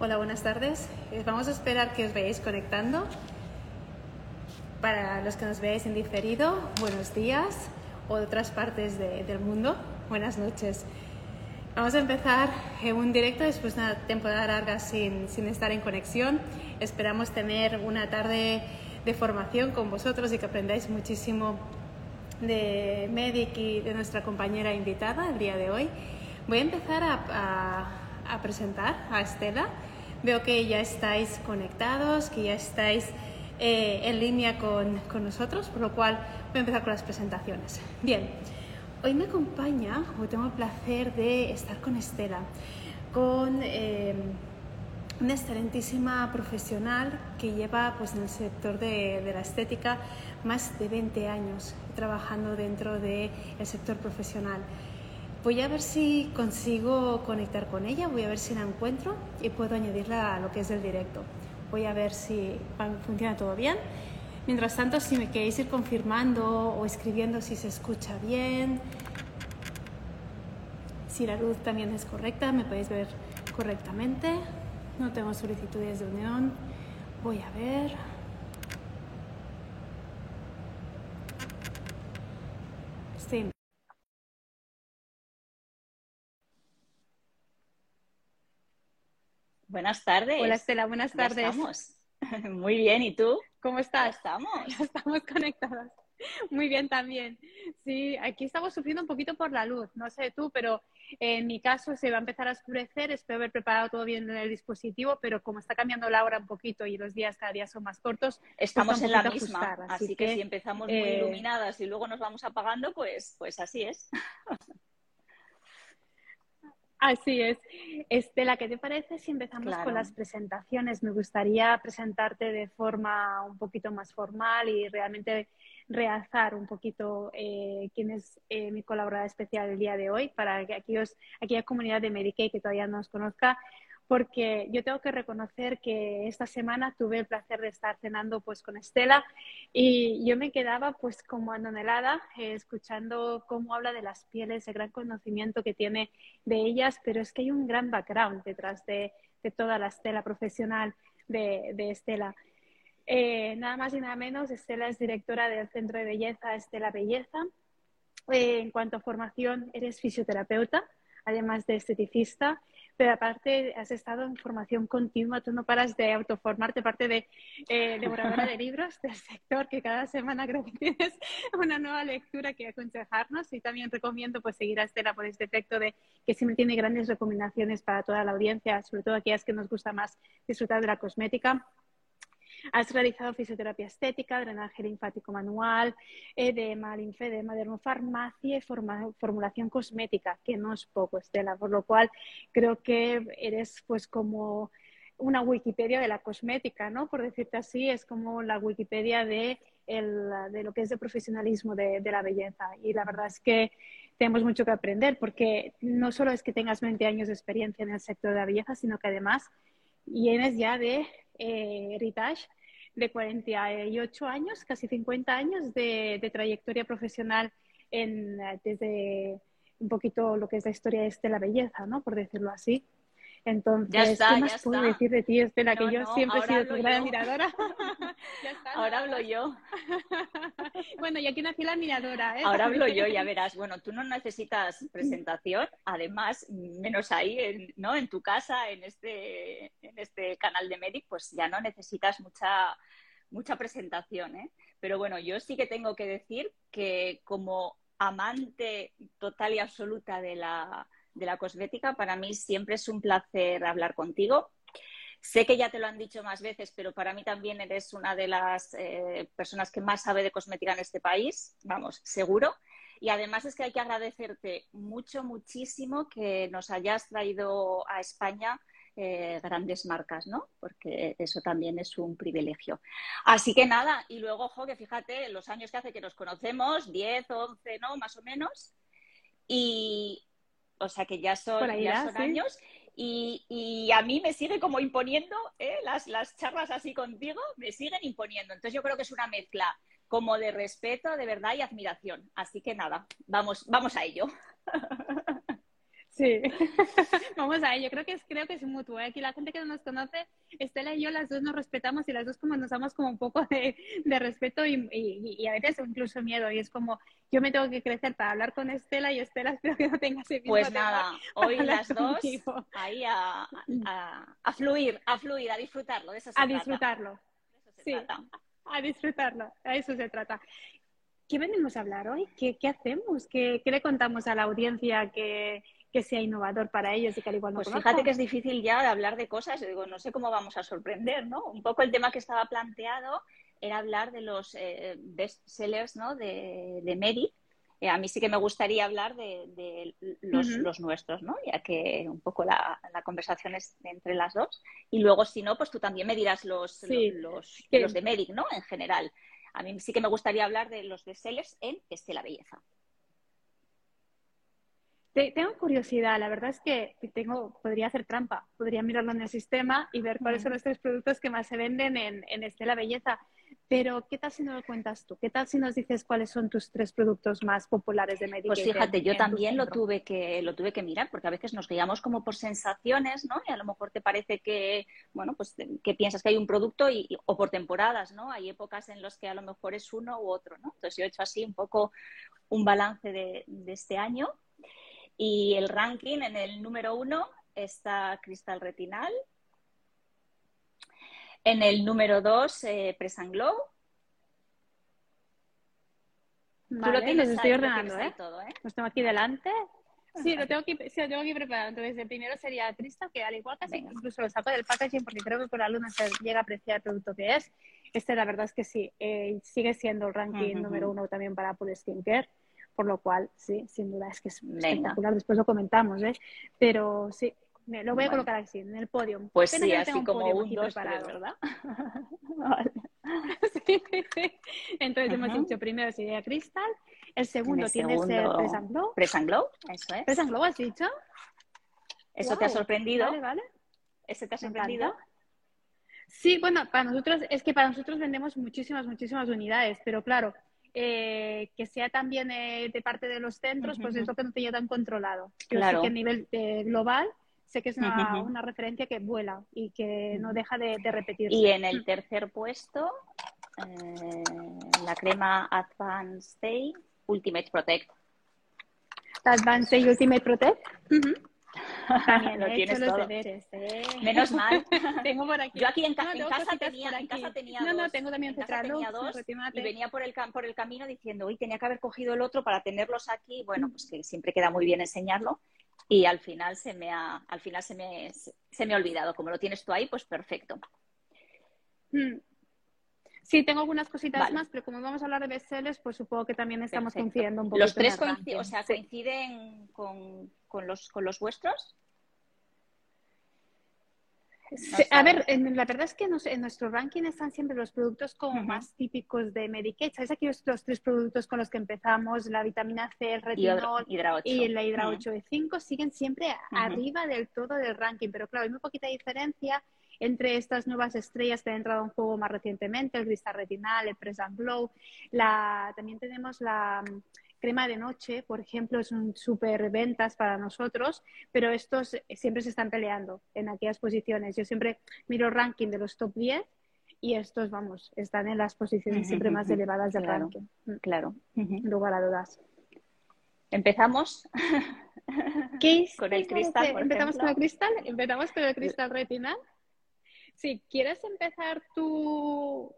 Hola, buenas tardes. Eh, vamos a esperar que os veáis conectando. Para los que nos veáis en diferido, buenos días o de otras partes de- del mundo, buenas noches. Vamos a empezar en un directo después de una temporada larga sin, sin estar en conexión. Esperamos tener una tarde de formación con vosotros y que aprendáis muchísimo de Medic y de nuestra compañera invitada el día de hoy. Voy a empezar a, a- a presentar a Estela. Veo que ya estáis conectados, que ya estáis eh, en línea con, con nosotros, por lo cual voy a empezar con las presentaciones. Bien, hoy me acompaña, hoy tengo el placer de estar con Estela, con eh, una excelentísima profesional que lleva pues, en el sector de, de la estética más de 20 años trabajando dentro del sector profesional. Voy a ver si consigo conectar con ella, voy a ver si la encuentro y puedo añadirla a lo que es el directo. Voy a ver si funciona todo bien. Mientras tanto, si me queréis ir confirmando o escribiendo si se escucha bien, si la luz también es correcta, me podéis ver correctamente. No tengo solicitudes de unión. Voy a ver. Sí. Buenas tardes. Hola Estela, buenas tardes. estamos. Muy bien, ¿y tú? ¿Cómo estás? estamos. Ya estamos conectadas. Muy bien también. Sí, aquí estamos sufriendo un poquito por la luz. No sé tú, pero en mi caso se va a empezar a oscurecer. Espero haber preparado todo bien en el dispositivo, pero como está cambiando la hora un poquito y los días cada día son más cortos, Estamos cuesta en la misma, ajustar, así, así que, que, si empezamos muy eh, iluminadas y luego nos vamos apagando, pues, pues así es. Así es. Estela, ¿qué te parece si empezamos Claro. con las presentaciones? Me gustaría presentarte de forma un poquito más formal y realmente realzar un poquito eh, quién es eh, mi colaboradora especial el día de hoy para que aquellos, aquella comunidad de Medicaid que todavía no nos conozca, porque yo tengo que reconocer que esta semana tuve el placer de estar cenando pues con Estela y yo me quedaba pues como anonelada eh, escuchando cómo habla de las pieles, el gran conocimiento que tiene de ellas, pero es que hay un gran background detrás de, de toda la estela profesional de, Estela. Eh, nada más y nada menos, Estela es directora del Centro de Belleza Estela Belleza. Eh, en cuanto a formación, eres fisioterapeuta, además de esteticista, pero aparte has estado en formación continua, tú no paras de autoformarte, aparte de eh, de libros del sector, que cada semana creo que tienes una nueva lectura que aconsejarnos y también recomiendo pues seguir a Estela por este efecto de que siempre tiene grandes recomendaciones para toda la audiencia, sobre todo aquellas que nos gusta más disfrutar de la cosmética. Has realizado fisioterapia estética, drenaje linfático manual, edema, linfedema, dermofarmacia y forma- formulación cosmética, que no es poco, Estela, por lo cual creo que eres pues como una Wikipedia de la cosmética, ¿no? Por decirte así, es como la Wikipedia de, el- de lo que es el profesionalismo de, de la belleza. Y la verdad es que tenemos mucho que aprender, porque no solo es que tengas 20 años de experiencia en el sector de la belleza, sino que además vienes ya de eh, Heritage, de 48 años, casi 50 años de, trayectoria profesional en, eh, desde un poquito lo que es la historia de la belleza, ¿no? Por decirlo así. Entonces, Ya está, ¿qué ya más puedo está. decir de ti, Estela? No, que yo no, siempre he sido tu gran admiradora. Ya está, Ahora hablo yo. bueno, y aquí nací la admiradora, ¿eh? Ahora hablo yo, ya verás. Bueno, tú no necesitas presentación, además, menos ahí, en, ¿no? En tu casa, en este, en este canal de Medic, pues ya no necesitas mucha, mucha presentación, ¿eh? Pero bueno, yo sí que tengo que decir que como amante total y absoluta de la, de la cosmética, para mí siempre es un placer hablar contigo. Sé que ya te lo han dicho más veces, pero para mí también eres una de las eh, personas que más sabe de cosmética en este país, vamos, seguro. Y además es que hay que agradecerte mucho, muchísimo que nos hayas traído a España eh, grandes marcas, ¿no? Porque eso también es un privilegio. Así que nada, y luego, ojo, que fíjate los años que hace que nos conocemos, 10, 11, ¿no? Más o menos. Y, o sea, que ya son, ya ya, son sí. años. Y, y a mí me sigue como imponiendo, ¿eh? las, las charlas así contigo me siguen imponiendo. Entonces yo creo que es una mezcla como de respeto, de verdad y admiración. Así que nada, vamos, vamos a ello. Sí, vamos a ello. Creo que es, creo que es mutuo. ¿eh? Aquí la gente que no nos conoce, Estela y yo, las dos nos respetamos y las dos como nos damos como un poco de, de respeto y, y, a veces incluso miedo. Y es como, yo me tengo que crecer para hablar con Estela y Estela espero que no tenga ese mismo Pues nada, hoy las dos ahí a, a, a, fluir, a fluir, a disfrutarlo. De eso se a disfrutarlo. sí, a disfrutarlo. A eso se trata. ¿Qué venimos a hablar hoy? ¿Qué, qué hacemos? ¿Qué, ¿Qué le contamos a la audiencia que que sea innovador para ellos y que al igual no Pues fíjate que es difícil ya de hablar de cosas, digo, no sé cómo vamos a sorprender, ¿no? Un poco el tema que estaba planteado era hablar de los eh, best sellers, ¿no? De, de Medic. Eh, a mí sí que me gustaría hablar de, los, nuestros, ¿no? Ya que un poco la, conversación es entre las dos. Y luego, si no, pues tú también me dirás los, los, los, de Medic, ¿no? En general. A mí sí que me gustaría hablar de los bestsellers en Estela Belleza tengo curiosidad, la verdad es que tengo, podría hacer trampa, podría mirarlo en el sistema y ver cuáles son los tres productos que más se venden en, en Estela Belleza. Pero, ¿qué tal si nos lo cuentas tú? ¿Qué tal si nos dices cuáles son tus tres productos más populares de Medicaid? Pues fíjate, yo también lo tuve, que, lo tuve que mirar, porque a veces nos guiamos como por sensaciones, ¿no? Y a lo mejor te parece que, bueno, pues que piensas que hay un producto y, o por temporadas, ¿no? Hay épocas en las que a lo mejor es uno u otro, ¿no? Entonces yo he hecho así un poco un balance de, de este año y el ranking en el número uno está Cristal Retinal. En el número dos, eh, Glow. Vale, Tú lo tienes, estoy ordenando, ¿eh? Todo, ¿eh? Los tengo aquí delante. Sí, lo tengo aquí, sí, lo tengo aquí preparado. Entonces, el primero sería Cristal, que al igual que incluso lo saco del packaging porque creo que con la luna se llega a apreciar el producto que es. Este, la verdad es que sí, eh, sigue siendo el ranking número uno también para Apple Skincare por lo cual, sí, sin duda es que es espectacular. Después lo comentamos, ¿eh? Pero sí, lo voy a colocar así, en el podio. Pues sí, así como un, dos, preparado. ¿verdad? vale. sí, sí. Entonces hemos dicho primero sería Crystal, el segundo tiene que ser Press and Glow. Press and Glow, eso es. Press and Glow, ¿has dicho? ¿Eso te ha sorprendido? Vale, vale. ¿Ese te ha sorprendido? Sí, bueno, para nosotros, es que para nosotros vendemos muchísimas, muchísimas unidades, pero claro, eh, que sea también eh, de parte de los centros, pues es lo que no tenía tan controlado. Yo sé que a nivel eh, global sé que es una, una, referencia que vuela y que no deja de, de repetirse. Y en el tercer puesto, la crema Advanced Day Ultimate Protect. Advanced Day Ultimate Protect. También lo tienes todo. Deberes, ¿eh? Menos mal. tengo por aquí. Yo aquí en, casa, tenía, en casa tenía no, no, tengo también tenía dos y venía por el, por el camino diciendo, uy, tenía que haber cogido el otro para tenerlos aquí. Bueno, pues que siempre queda muy bien enseñarlo. Y al final se me ha, al final se me, se me ha olvidado. Como lo tienes tú ahí, pues perfecto. Mm. Sí, tengo algunas cositas más, pero como vamos a hablar de bestsellers, pues supongo que también estamos coincidiendo un poco. ¿Los tres coinciden, o sea, coinciden con, con, los, con los vuestros? a ver, la verdad es que en nuestro ranking están siempre los productos como más típicos de Medicaid. ¿Sabes aquí los, tres productos con los que empezamos? La vitamina C, el retinol y, la Hidra 8 de 5 siguen siempre arriba del todo del ranking. Pero claro, hay muy poquita diferencia entre estas nuevas estrellas que han entrado en juego más recientemente, el Cristal Retinal, el Press Glow. La, también tenemos la mm, crema de noche, por ejemplo, es un súper ventas para nosotros, pero estos siempre se están peleando en aquellas posiciones. Yo siempre miro el ranking de los top 10 y estos, vamos, están en las posiciones siempre más elevadas del ranking. Mm. Claro. Lugar a dudas. ¿Empezamos? ¿Qué con el cristal. ¿Empezamos con el cristal? ¿Empezamos con el cristal retinal? Sí, ¿quieres empezar tú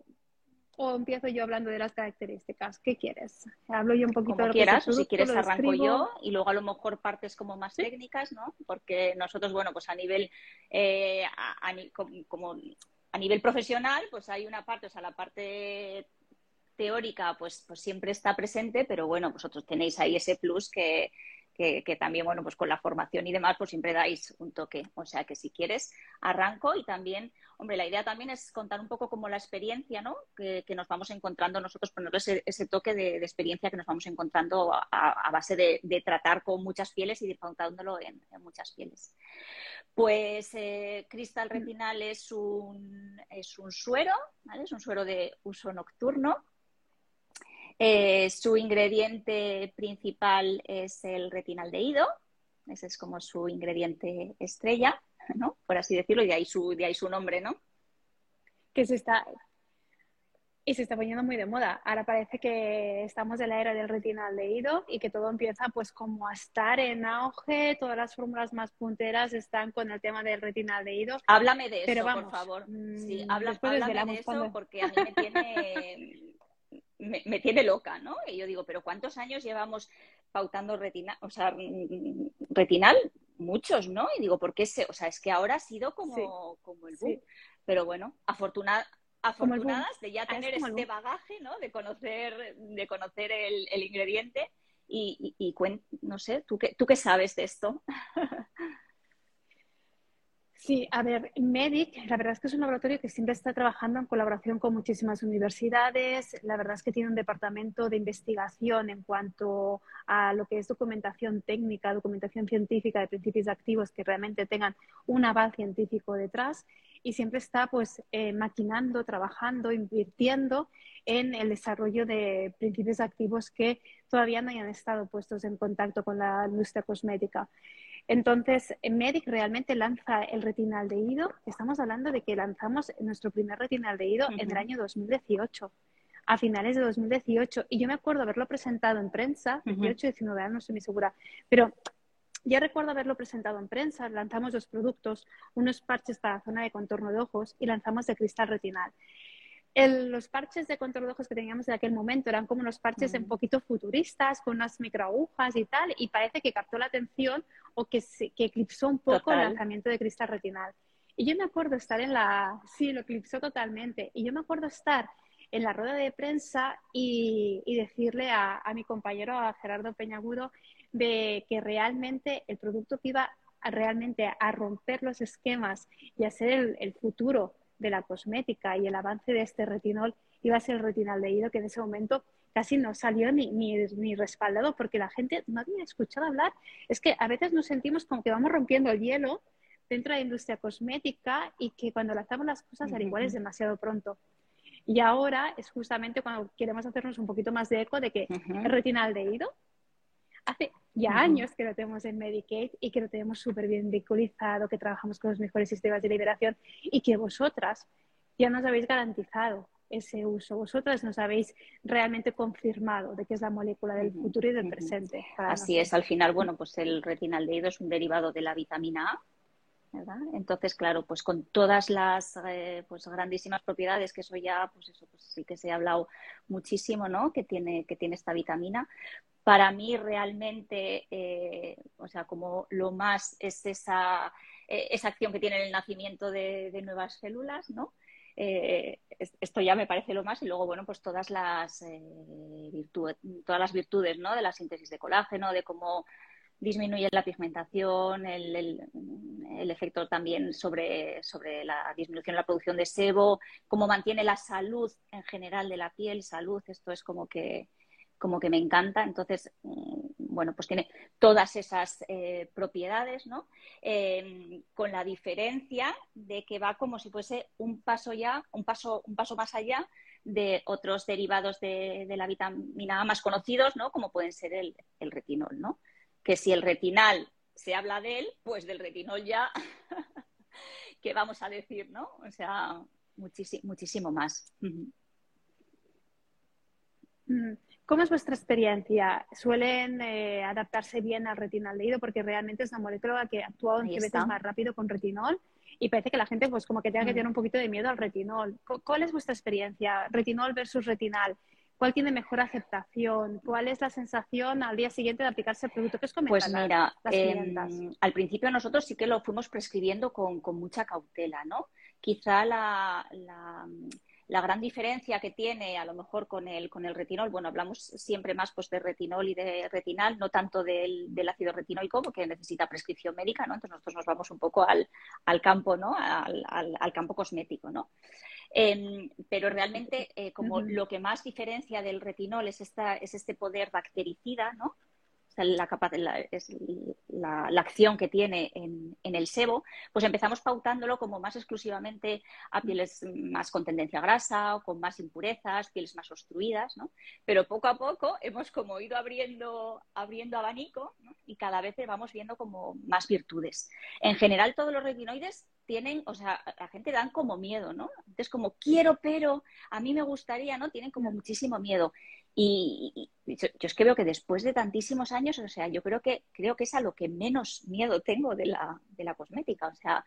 o empiezo yo hablando de las características? ¿Qué quieres? Hablo yo un poquito como de lo quieras, que o si quieres arranco yo y luego a lo mejor partes como más técnicas, ¿no? Porque nosotros, bueno, pues a nivel eh, como, a nivel profesional, pues hay una parte, o sea, la parte teórica, pues, pues siempre está presente, pero bueno, vosotros tenéis ahí ese plus que, que, también, bueno, pues con la formación y demás, pues siempre dais un toque. O sea que si quieres, arranco y también, hombre, la idea también es contar un poco como la experiencia, ¿no? Que, nos vamos encontrando nosotros, poner ese, ese toque de, experiencia que nos vamos encontrando a, base de, tratar con muchas pieles y disfrutándolo en, muchas pieles. Pues eh, Cristal Retinal es un, es un suero, ¿vale? Es un suero de uso nocturno eh, su ingrediente principal es el retinaldehído, Ese es como su ingrediente estrella, ¿no? Por así decirlo, y de ahí su, de ahí su nombre, ¿no? Que se está, y se está poniendo muy de moda. Ahora parece que estamos en la era del retinaldehído y que todo empieza pues como a estar en auge, todas las fórmulas más punteras están con el tema del retinaldehído. Háblame de eso, por favor. Sí, mm, háblame de eso porque a mí me tiene, me, tiene loca, ¿no? Y yo digo, pero ¿cuántos años llevamos pautando retinal? O sea, mm, retinal, muchos, ¿no? Y digo, ¿por qué se, o sea, es que ahora ha sido como, como el boom. Pero bueno, afortunadamente afortunadas de ya tener este bagaje, ¿no? De conocer, de conocer el, ingrediente y, y, no sé, ¿tú qué, ¿tú qué sabes de esto? Sí, a ver, Medic, la verdad es que es un laboratorio que siempre está trabajando en colaboración con muchísimas universidades. La verdad es que tiene un departamento de investigación en cuanto a lo que es documentación técnica, documentación científica de principios activos que realmente tengan un aval científico detrás y siempre está pues eh, maquinando, trabajando, invirtiendo en el desarrollo de principios activos que todavía no hayan estado puestos en contacto con la industria cosmética. Entonces, Medic realmente lanza el retinaldehído. Estamos hablando de que lanzamos nuestro primer retinaldehído uh en el año 2018, a finales de 2018. Y yo me acuerdo haberlo presentado en prensa, 18, 19 años, no estoy muy segura, pero ya recuerdo haberlo presentado en prensa. Lanzamos dos productos, unos parches para zona de contorno de ojos y lanzamos de cristal retinal los parches de control de ojos que teníamos en aquel momento eran como unos parches un poquito futuristas, con unas microagujas y tal, y parece que captó la atención o que, que eclipsó un poco el lanzamiento de cristal retinal. Y yo me acuerdo estar en la... Sí, lo eclipsó totalmente. Y yo me acuerdo estar en la rueda de prensa y, decirle a, mi compañero, a Gerardo Peñagudo, de que realmente el producto que iba a, realmente a romper los esquemas y a ser el futuro de la cosmética y el avance de este retinol iba a ser el retinaldehído que en ese momento casi no salió ni, ni, respaldado porque la gente no había escuchado hablar. Es que a veces nos sentimos como que vamos rompiendo el hielo dentro de la industria cosmética y que cuando lanzamos las cosas al igual es demasiado pronto. Y ahora es justamente cuando queremos hacernos un poquito más de eco de que el retinaldehído hace ya años que lo tenemos en Medicaid y que lo tenemos súper bien vinculizado, que trabajamos con los mejores sistemas de liberación y que vosotras ya nos habéis garantizado ese uso. Vosotras nos habéis realmente confirmado de que es la molécula del futuro y del presente. Así es, al final, bueno, pues el retinaldehído es un derivado de la vitamina A, ¿verdad? Entonces, claro, pues con todas las eh, pues grandísimas propiedades, que eso ya, pues eso, pues sí que se ha hablado muchísimo, ¿no? Que tiene, que tiene esta vitamina, para mí realmente, eh, o sea, como lo más es esa, eh, esa acción que tiene el nacimiento de, nuevas células, ¿no? Eh, esto ya me parece lo más y luego, bueno, pues todas las, virtudes, todas las virtudes, ¿no? De la síntesis de colágeno, de cómo disminuye la pigmentación, el, el, efecto también sobre, sobre la disminución de la producción de sebo, cómo mantiene la salud en general de la piel, salud, esto es como que como que me encanta. Entonces, mm, bueno, pues tiene todas esas eh, propiedades, ¿no? Em, con la diferencia de que va como si fuese un paso ya, un paso, un paso más allá de otros derivados de, la vitamina A más conocidos, ¿no? Como pueden ser el, retinol, ¿no? Que si el retinal se habla de él, pues del retinol ya, ¿qué vamos a decir, no? O sea, muchísimo más. ¿Cómo es vuestra experiencia? ¿Suelen eh, adaptarse bien al retinol leído? Porque realmente es una molécula que actúa 11 veces más rápido con retinol y parece que la gente pues como que tenga que mm. tener un poquito de miedo al retinol. ¿Cuál es vuestra experiencia? Retinol versus retinal. ¿Cuál tiene mejor aceptación? ¿Cuál es la sensación al día siguiente de aplicarse el producto? ¿Qué es Pues mira, em, al principio nosotros sí que lo fuimos prescribiendo con, mucha cautela, ¿no? Quizá la la gran diferencia que tiene a lo mejor con el, con el retinol, bueno, hablamos siempre más pues, de retinol y de retinal, no tanto del, ácido retinoico, porque necesita prescripción médica, ¿no? Entonces nosotros nos vamos un poco al, campo, ¿no? Al, campo cosmético, ¿no? Em, pero realmente, eh, como lo que más diferencia del retinol es, esta, es este poder bactericida, ¿no? La, es la, acción que tiene en, el sebo, pues empezamos pautándolo como más exclusivamente a pieles más con tendencia grasa o con más impurezas, pieles más obstruidas, ¿no? Pero poco a poco hemos como ido abriendo, abriendo abanico y cada vez vamos viendo como más virtudes. En general, todos los retinoides tienen, o sea, la gente dan como miedo, ¿no? Entonces, como quiero, pero a mí me gustaría, ¿no? Tienen como muchísimo miedo. Y, yo, es que veo que después de tantísimos años, o sea, yo creo que creo que es a lo que menos miedo tengo de la, de la cosmética. O sea,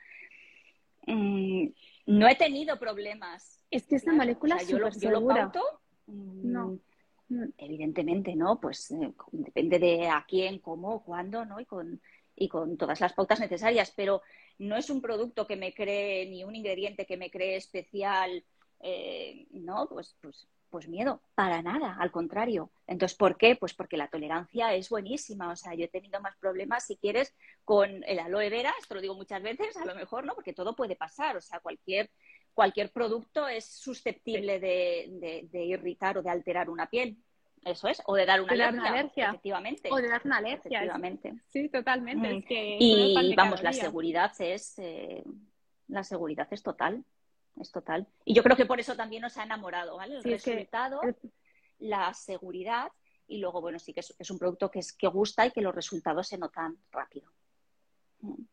mm, no he tenido problemas. Es que esta molécula yo, lo, yo lo pauto. Mm, no. Evidentemente, ¿no? Pues eh, depende de a quién, cómo, cuándo, ¿no? Y con, y con todas las pautas necesarias. Pero no es un producto que me cree, ni un ingrediente que me cree especial, eh, ¿no? Pues, pues pues miedo, para nada, al contrario. Entonces, ¿por qué? Pues porque la tolerancia es buenísima. O sea, yo he tenido más problemas, si quieres, con el aloe vera, esto lo digo muchas veces, a lo mejor no, porque todo puede pasar. O sea, cualquier, cualquier producto es susceptible de, irritar o de alterar una piel. Eso es, o de dar una, alergia, Efectivamente. O de dar una alergia. Efectivamente. Sí, totalmente. Mm. y vamos, la seguridad es eh, la seguridad es total es total. Y yo creo que por eso también nos ha enamorado, ¿vale? El resultado, la seguridad y luego, bueno, sí que es, un producto que, es, que gusta y que los resultados se notan rápido. Mm.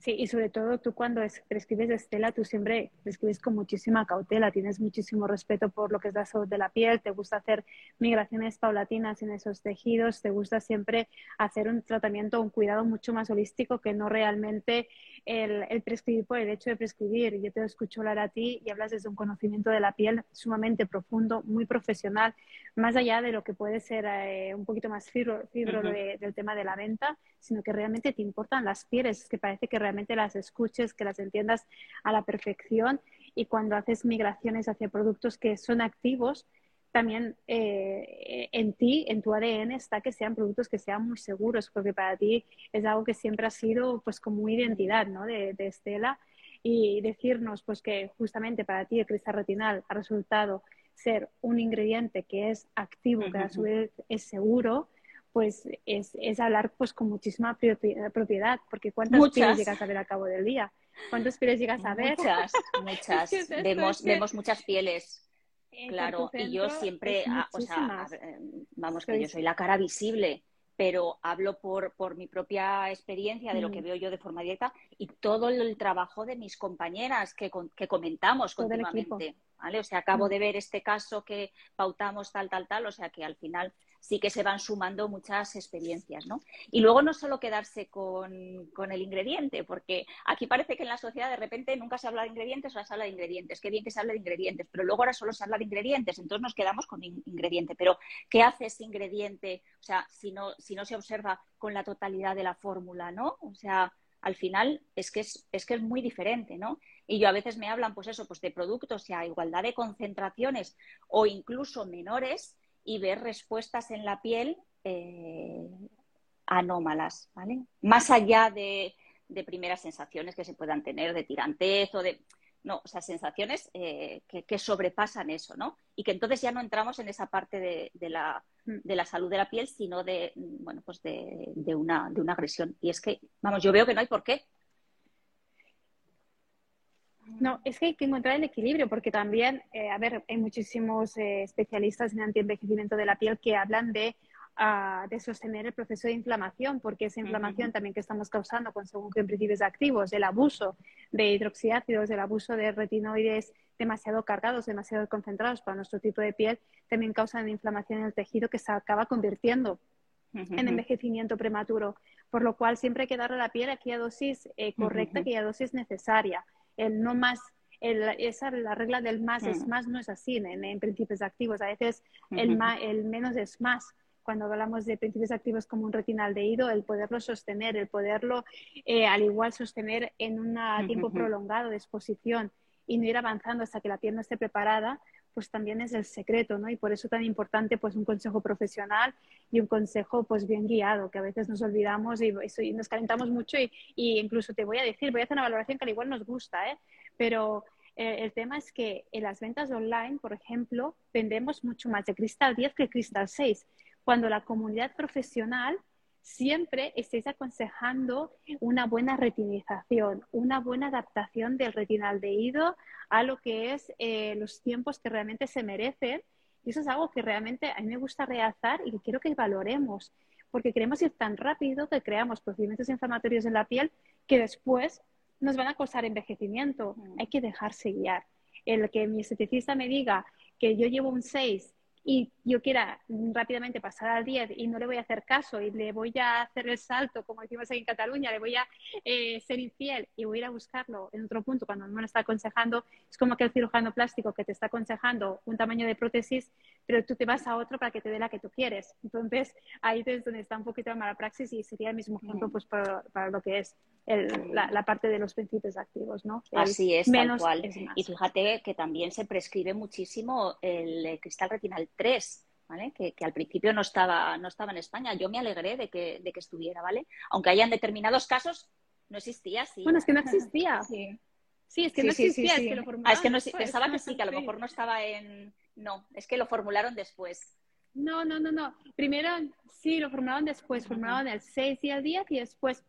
Sí, y sobre todo tú cuando prescribes Estela, tú siempre prescribes con muchísima cautela, tienes muchísimo respeto por lo que es la salud de la piel, te gusta hacer migraciones paulatinas en esos tejidos, te gusta siempre hacer un tratamiento, un cuidado mucho más holístico que no realmente el, el prescribir por el hecho de prescribir. Yo te escucho hablar a ti y hablas desde un conocimiento de la piel sumamente profundo, muy profesional, más allá de lo que puede ser eh, un poquito más fibro, fibro del tema de la venta, sino que realmente te importan las pieles, que parece que realmente las escuches, que las entiendas a la perfección. Y cuando haces migraciones hacia productos que son activos, también eh, en ti, en tu ADN, está que sean productos que sean muy seguros, porque para ti es algo que siempre ha sido pues como identidad ¿no? de, Estela. Y decirnos pues que justamente para ti el cristal retinal ha resultado ser un ingrediente que es activo, que a su vez es seguro, pues es, es hablar pues con muchísima propiedad, porque ¿cuántas pieles llegas a ver al cabo del día? ¿Cuántas pieles llegas a ver? Muchas, muchas. vemos, vemos muchas pieles. Claro, y yo siempre, ah, o sea, vamos, que yo soy la cara visible, pero hablo por, por mi propia experiencia de lo que mm. veo yo de forma directa y todo el trabajo de mis compañeras que, que comentamos continuamente. ¿vale? O sea, acabo mm. de ver este caso que pautamos tal, tal, tal, o sea que al final sí que se van sumando muchas experiencias, ¿no? Y luego no solo quedarse con, el ingrediente, porque aquí parece que en la sociedad de repente nunca se habla de ingredientes, o se habla de ingredientes. Qué bien que se hable de ingredientes, pero luego ahora solo se habla de ingredientes, entonces nos quedamos con ingrediente. Pero, ¿qué hace ese ingrediente? O sea, si no, si no se observa con la totalidad de la fórmula, ¿no? O sea, al final es que es, es que es muy diferente, ¿no? Y yo a veces me hablan, pues eso, pues de productos y a igualdad de concentraciones o incluso menores, y ver respuestas en la piel eh, anómalas, ¿vale? Más allá de, primeras sensaciones que se puedan tener de tirantez o de... No, o sea, sensaciones eh, que, sobrepasan eso, ¿no? Y que entonces ya no entramos en esa parte de, de, la, mm. de la, salud de la piel, sino de, bueno, pues de, una, de una agresión. Y es que, vamos, yo veo que no hay por qué. No, es que hay que encontrar el equilibrio, porque también, eh, a ver, hay muchísimos eh, especialistas en antienvejecimiento de la piel que hablan de, ah, de sostener el proceso de inflamación, porque esa inflamación también que estamos causando con según qué principios activos, el abuso de hidroxiácidos, el abuso de retinoides demasiado cargados, demasiado concentrados para nuestro tipo de piel, también causan inflamación en el tejido que se acaba convirtiendo en envejecimiento prematuro. Por lo cual siempre hay que darle a la piel aquella dosis eh, correcta, aquella dosis necesaria el no más, esa, la regla del más es mm. más no es así en, principios activos. A veces el, el menos es más. Cuando hablamos de principios activos como un retinaldehído, el poderlo sostener, el poderlo eh, al igual sostener en un tiempo prolongado de exposición y no ir avanzando hasta que la piel no esté preparada, pues también es el secreto, ¿no? Y por eso tan importante pues un consejo profesional y un consejo pues bien guiado, que a veces nos olvidamos y, nos calentamos mucho y, incluso te voy a decir, voy a hacer una valoración que al igual nos gusta, ¿eh? Pero eh, el tema es que en las ventas online, por ejemplo, vendemos mucho más de Cristal 10 que Cristal 6, cuando la comunidad profesional siempre estéis aconsejando una buena retinización, una buena adaptación del retinaldehído a lo que es eh, los tiempos que realmente se merecen. Y eso es algo que realmente a mí me gusta realzar y que quiero que valoremos, porque queremos ir tan rápido que creamos procedimientos inflamatorios en la piel que después nos van a causar envejecimiento. Hay que dejarse guiar. El que mi esteticista me diga que yo llevo un 6 y yo quiera rápidamente pasar al 10 y no le voy a hacer caso y le voy a hacer el salto, como decimos aquí en Cataluña, le voy a eh, ser infiel y voy a ir a buscarlo en otro punto cuando no me lo está aconsejando, es como que el cirujano plástico que te está aconsejando un tamaño de prótesis, pero tú te vas a otro para que te dé la que tú quieres. Entonces, ahí es donde está un poquito la mala praxis y sería el mismo ejemplo pues, para, para lo que es la, parte de los principios activos, ¿no? Así es, menos tal cual. y fíjate que también se prescribe muchísimo el cristal retinal 3, ¿vale? Que, al principio no estaba, no estaba en España. Yo me alegré de que, de que estuviera, ¿vale? Aunque haya en determinados casos no existía, sí. Bueno, es que no existía. Sí. Sí, es que no existía, es que lo formularon. Ah, es que no, pensaba que sí, que a lo mejor no estaba en. No, es que lo formularon después. No, no, no, no. Primero sí, lo formularon después, formularon el 6 y el 10 y después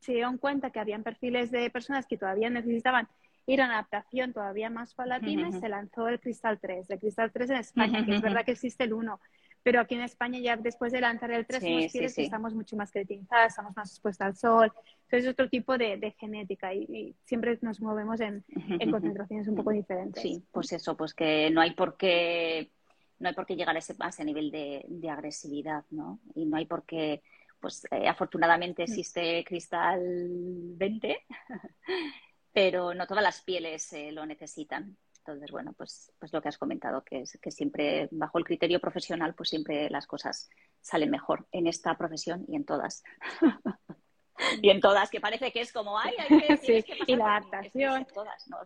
se dieron cuenta que habían perfiles de personas que todavía necesitaban ir a una adaptación todavía más palatina y se lanzó el Cristal 3. El Cristal 3 en España, que es verdad que existe el 1, pero aquí en España ya después de lanzar el 3 estamos mucho más cretinizadas, estamos más expuestas al sol. Entonces es otro tipo de, genética y, siempre nos movemos en, concentraciones un poco diferentes. Sí, pues eso, pues que no hay por qué no hay por qué llegar a ese, a nivel de, de agresividad, ¿no? Y no hay por qué pues eh, afortunadamente mm. existe cristal 20, pero no todas las pieles eh, lo necesitan. Entonces, bueno, pues, pues lo que has comentado, que es que siempre bajo el criterio profesional, pues siempre las cosas salen mejor en esta profesión y en todas. y en todas, que parece que es como, ay, hay que, sí, y la adaptación. todas, no,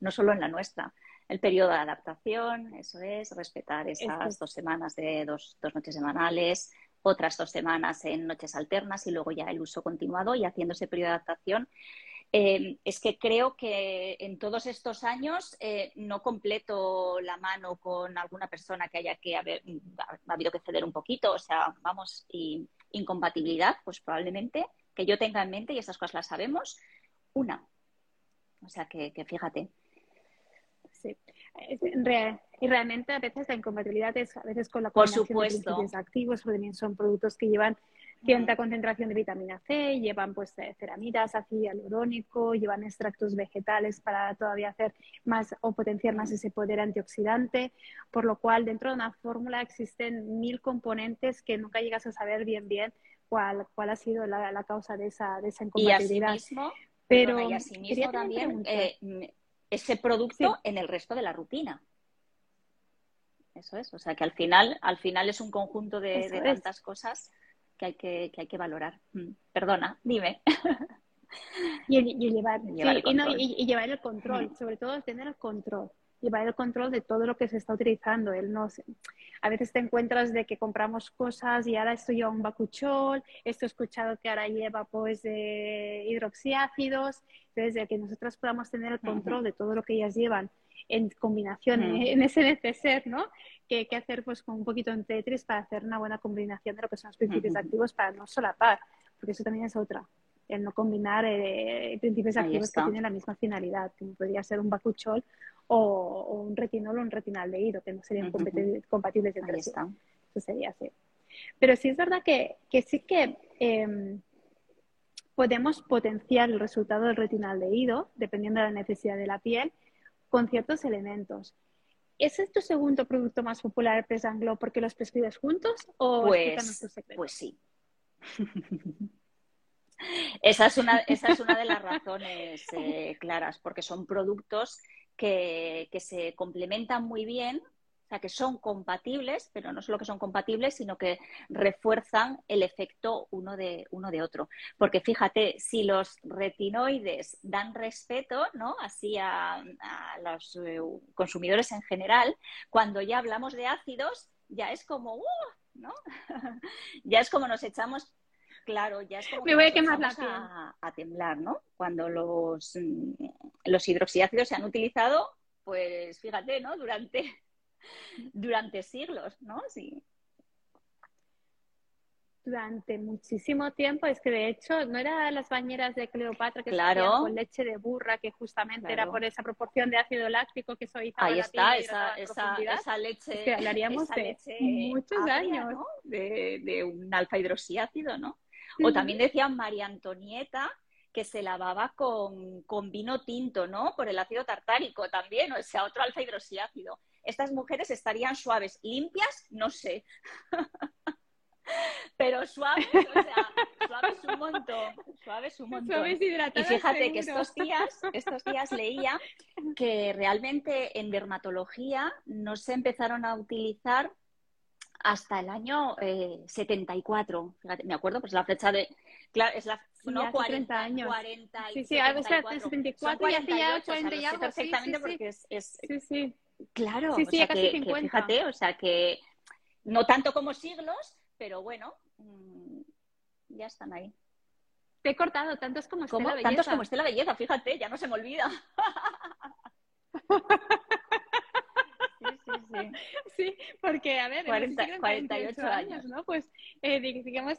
no solo en la nuestra el periodo de adaptación, eso es, respetar esas dos semanas de dos, dos, noches semanales, otras dos semanas en noches alternas y luego ya el uso continuado y haciendo ese periodo de adaptación. Eh, es que creo que en todos estos años eh, no completo la mano con alguna persona que haya que haber ha habido que ceder un poquito, o sea, vamos, y incompatibilidad, pues probablemente que yo tenga en mente, y esas cosas las sabemos, una. O sea que, que fíjate. Sí. Y realmente a veces la incompatibilidad es a veces con la combinación de principios activos, o también son productos que llevan cierta concentración de vitamina C, llevan pues eh, ceramidas, ácido hialurónico, llevan extractos vegetales para todavía hacer más o potenciar más ese poder antioxidante, por lo cual dentro de una fórmula existen mil componentes que nunca llegas a saber bien bien cuál, cuál ha sido la, causa de esa, de esa incompatibilidad. pero y asimismo también ese producto en el resto de la rutina. Eso es, o sea que al final, al final es un conjunto de, tantas cosas que hay que, que hay que valorar. Mm, perdona, dime. Y, llevar, y, llevar el control, sobre todo tener el control llevar el control de todo lo que se está utilizando. Él no a veces te encuentras de que compramos cosas y ahora esto lleva un bacuchol, esto he escuchado que ahora lleva pues hidroxiácidos, entonces de que nosotros podamos tener el control de todo lo que ellas llevan en combinación, en, ese neceser, ¿no? Que hay que hacer pues con un poquito en Tetris para hacer una buena combinación de lo que son los principios activos para no solapar, porque eso también es otra el no combinar eh, principios activos que tienen la misma finalidad, como podría ser un bacuchol o, un retinol o un retinaldehído, que no serían compatibles entre sí. Eso sería así. Pero sí es verdad que, que sí que em, podemos potenciar el resultado del retinaldehído, dependiendo de la necesidad de la piel, con ciertos elementos. ¿Ese es tu segundo producto más popular, Glow, porque los prescribes juntos o pues, pues sí. esa, es una, esa es una de las razones eh, claras, porque son productos que, se complementan muy bien, o sea, que son compatibles, pero no solo que son compatibles, sino que refuerzan el efecto uno de, uno de otro. Porque fíjate, si los retinoides dan respeto, ¿no? Así a, los eh, consumidores en general, cuando ya hablamos de ácidos, ya es como, ¡uh! ¿no? ya es como nos echamos Claro, ya es como Me voy a quemar la a, a, temblar, ¿no? Cuando los, mm, los hidroxiácidos se han utilizado, pues fíjate, ¿no? Durante, durante siglos, ¿no? Sí. durante muchísimo tiempo, es que de hecho no eran las bañeras de Cleopatra que claro. con leche de burra, que justamente era por esa proporción de ácido láctico que suavizaba Ahí la está, piel esa, esa, esa, leche. Es que hablaríamos de muchos años. ¿no? De, de, un alfa hidroxiácido, ¿no? O también decían María Antonieta que se lavaba con, con, vino tinto, ¿no? Por el ácido tartárico también, o sea, otro alfa hidroxiácido. Estas mujeres estarían suaves, limpias, no sé. pero suaves, o sea, suaves un montón, suaves un montón. y fíjate que estos días, estos días leía que realmente en dermatología no se empezaron a utilizar hasta el año 74. Eh, me acuerdo, pues la fecha de. Claro, es la. no, 40 años. 40 sí, sí, a veces 74 y hace ya 40 y algo. Perfectamente, porque es, es. Sí, sí. Claro, o sea, que, que, fíjate, o sea que no tanto como siglos, pero bueno, mmm, ya están ahí. Te he cortado, tantos como ¿Cómo? Estela Belleza. Tantos como Estela Belleza, fíjate, ya no se me olvida. sí, sí, porque, a ver, 40, 48 años, años, ¿no? Pues, eh, digamos,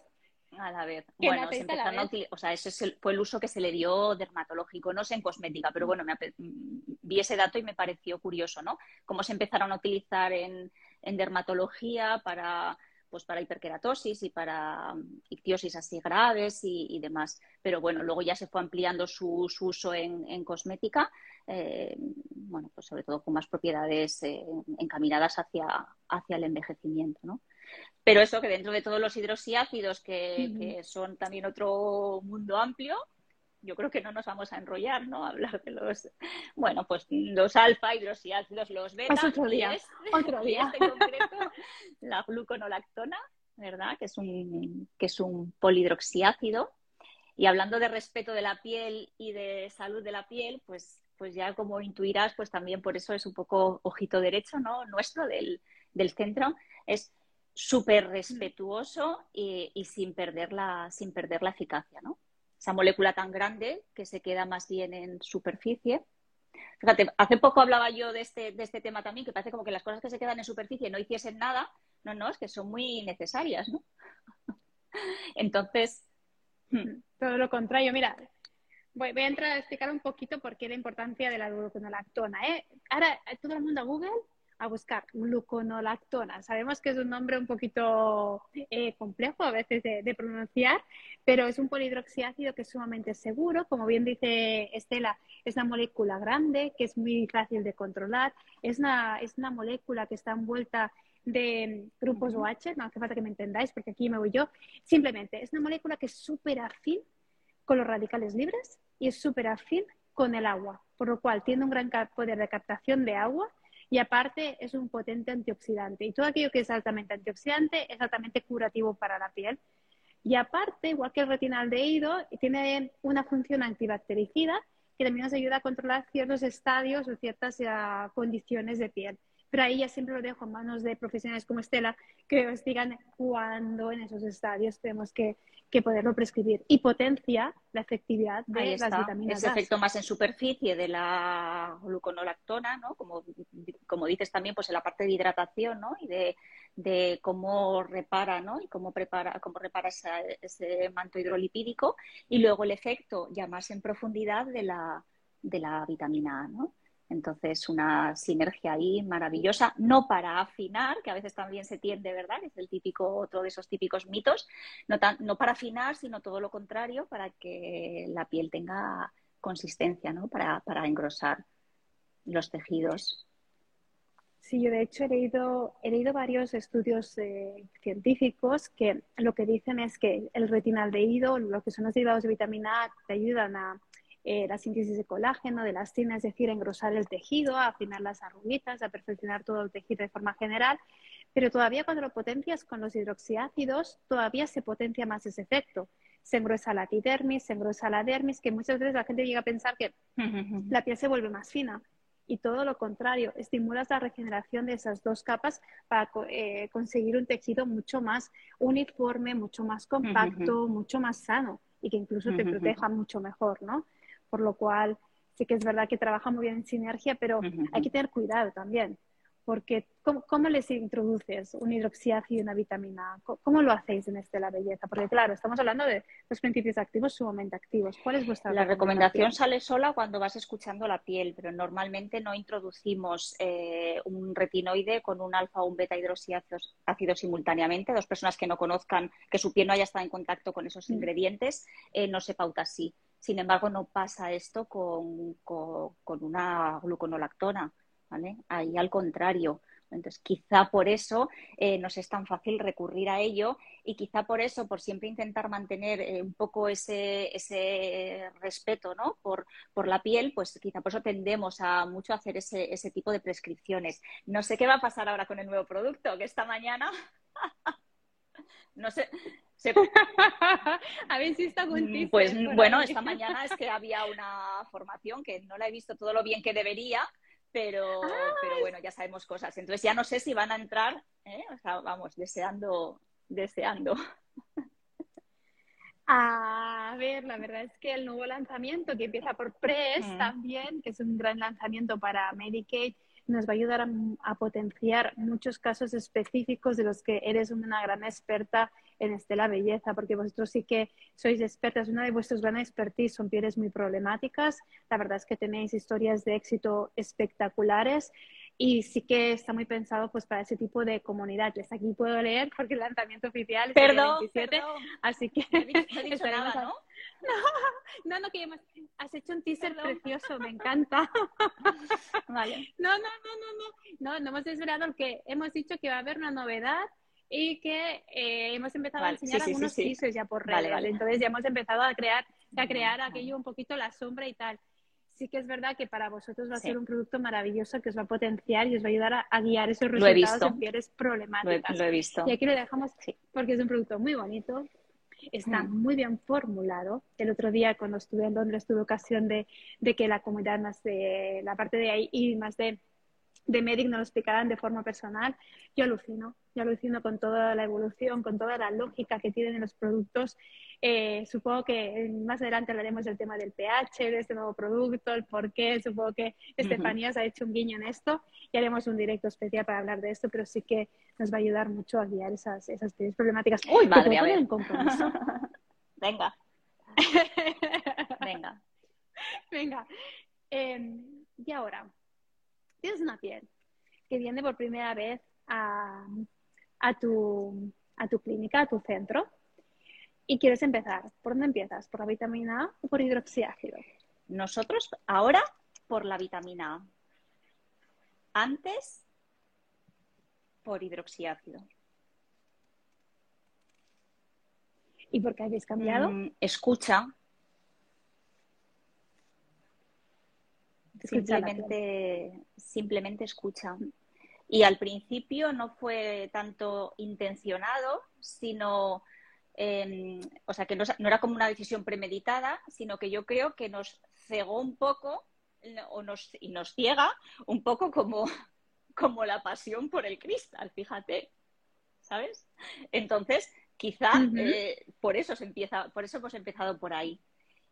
a la vez. Bueno, se empezaron a utilizar, o sea, ese es el, fue el uso que se le dio dermatológico, no sé en cosmética, pero bueno, me, vi ese dato y me pareció curioso, ¿no? Cómo se empezaron a utilizar en, en dermatología para pues para hiperkeratosis y para mm, ictiosis así graves y, demás. Pero bueno, luego ya se fue ampliando su, uso en, cosmética, eh, bueno, pues sobre todo con más propiedades eh, encaminadas hacia, hacia el envejecimiento, ¿no? Pero eso que dentro de todos los hidroxiácidos, que, que son también otro mundo amplio, yo creo que no nos vamos a enrollar, ¿no? A hablar de los, bueno, pues los alfa hidroxiácidos, los beta. Pues otro día, este, otro día. Este concreto, la gluconolactona, ¿verdad? Que es un, que es un polihidroxiácido. Y hablando de respeto de la piel y de salud de la piel, pues, pues ya como intuirás, pues también por eso es un poco ojito derecho, ¿no? Nuestro del, del centro. Es súper respetuoso y, y, sin, perder la, sin perder la eficacia, ¿no? Esa molécula tan grande que se queda más bien en superficie. Fíjate, hace poco hablaba yo de este, de este tema también, que parece como que las cosas que se quedan en superficie no hiciesen nada. No, no, es que son muy necesarias, ¿no? Entonces. Hmm. Todo lo contrario, mira, voy, a entrar a explicar un poquito por qué la importancia de la gluconolactona. ¿eh? Ahora, todo el mundo a Google a buscar gluconolactona. Sabemos que es un nombre un poquito eh, complejo a veces de, pronunciar, pero es un polihidroxiácido que es sumamente seguro. Como bien dice Estela, es una molécula grande que es muy fácil de controlar. Es una, es una molécula que está envuelta de grupos OH, no hace falta que me entendáis porque aquí me voy yo. Simplemente es una molécula que es súper afín con los radicales libres y es súper afín con el agua, por lo cual tiene un gran poder de captación de agua y aparte es un potente antioxidante. Y todo aquello que es altamente antioxidante es altamente curativo para la piel. Y aparte, igual que el retinaldehído, tiene una función antibactericida que también nos ayuda a controlar ciertos estadios o ciertas uh, condiciones de piel. Pero ahí ya siempre lo dejo en manos de profesionales como Estela que os digan cuándo en esos estadios tenemos que que poderlo prescribir y potencia la efectividad de las vitaminas Ese efecto más en superficie de la gluconolactona, ¿no? Como, como dices también, pues en la parte de hidratación, ¿no? Y de, de cómo repara, ¿no? Y cómo prepara, cómo repara ese, manto hidrolipídico. Y luego el efecto ya más en profundidad de la, de la vitamina A, ¿no? Entonces, una sinergia ahí maravillosa, no para afinar, que a veces también se tiende, ¿verdad? Es el típico, otro de esos típicos mitos, no, no para afinar, sino todo lo contrario, para que la piel tenga consistencia, ¿no? Para, para engrosar los tejidos. Sí, yo de hecho he leído, he leído varios estudios eh, científicos que lo que dicen es que el retinaldehído, lo que son los derivados de vitamina A, te ayudan a eh, la síntesis de colágeno, de elastina, es decir, engrosar el tejido, a afinar las arruguitas, a perfeccionar todo el tejido de forma general. Pero todavía cuando lo potencias con los hidroxiácidos, todavía se potencia más ese efecto. Se engrosa la epidermis, se engrosa la dermis, que muchas veces la gente llega a pensar que la piel se vuelve más fina. Y todo lo contrario, estimulas la regeneración de esas dos capas para eh, conseguir un tejido mucho más uniforme, mucho más compacto, mucho más sano y que incluso te proteja mucho mejor, ¿no? Por lo cual sí que es verdad que trabaja muy bien en sinergia, pero hay que tener cuidado también, porque ¿cómo, les introduces un hidroxiácido y una vitamina A? ¿Cómo, lo hacéis en este La Belleza? Porque claro, estamos hablando de los principios activos sumamente activos. ¿Cuál es vuestra La recomendación sale sola cuando vas escuchando la piel, pero normalmente no introducimos eh, un retinoide con un alfa o un beta hidroxiácido simultáneamente. Dos personas que no conozcan, que su piel no haya estado en contacto con esos mm. ingredientes, eh, no se pauta así. Sin embargo, no pasa esto con, con una gluconolactona Ahí al contrario. Entonces, quizá por eso eh, nos es tan fácil recurrir a ello y quizá por eso, por siempre intentar mantener eh, un poco ese, respeto ¿no? por, la piel, pues quizá por eso tendemos a mucho hacer ese, ese tipo de prescripciones. No sé qué va a pasar ahora con el nuevo producto, que esta mañana, no sé, a ver si está mm, Pues bueno, esta mañana es que había una formación que no la he visto todo lo bien que debería, pero, pero bueno, ya sabemos cosas. Entonces ya no sé si van a entrar, ¿eh? o sea, vamos, deseando, deseando. A ver, la verdad es que el nuevo lanzamiento que empieza por Press también, que es un gran lanzamiento para Medicaid, nos va a ayudar a, potenciar muchos casos específicos de los que eres una gran experta en Estela Belleza, porque vosotros sí que sois expertas. Una de vuestras grandes expertise son pieles muy problemáticas. La verdad es que tenéis historias de éxito espectaculares y sí que está muy pensado pues para ese tipo de comunidades. Aquí puedo leer porque el lanzamiento oficial es el 27, así que ¿no? No, no, que has hecho un teaser precioso, me encanta. Vale. No, no, no, no, no, no, no hemos esperado que hemos dicho que va a haber una novedad y que eh, hemos empezado a enseñar algunos teasers ya por redes. Entonces ya hemos empezado a crear, a crear aquello un poquito la sombra y tal. Sí que es verdad que para vosotros va a ser un producto maravilloso que os va a potenciar y os va a ayudar a, guiar esos resultados en pieles problemáticas. Lo he visto. Y aquí lo dejamos porque es un producto muy bonito, está mm. muy bien formulado. El otro día cuando estuve en Londres tuve ocasión de, de que la comunidad más de la parte de ahí y más de de Medic nos lo explicaran de forma personal, yo alucino, yo alucino con toda la evolución, con toda la lógica que tienen los productos. Eh, supongo que más adelante hablaremos del tema del pH, de este nuevo producto, el por qué. Supongo que Estefanía se ha hecho un guiño en esto y haremos un directo especial para hablar de esto, pero sí que nos va a ayudar mucho a guiar esas, esas problemáticas. ¡Uy, madre! A ver. Venga. Venga. Venga. Em, y ahora, tienes una piel que viene por primera vez a, tu, a tu clínica, a tu centro, y quieres empezar, ¿por dónde empiezas? ¿Por la vitamina A o por hidroxiácido? Nosotros ahora por la vitamina A. Antes por hidroxiácido. ¿Y por qué habéis cambiado? Mm, escucha, simplemente, simplemente escucha. Y al principio no fue tanto intencionado, sino, em, o sea, que no, era como una decisión premeditada, sino que yo creo que nos cegó un poco o nos, y nos ciega un poco como, como la pasión por el cristal, fíjate, ¿sabes? Entonces, quizá eh, por eso se empieza, por eso hemos empezado por ahí.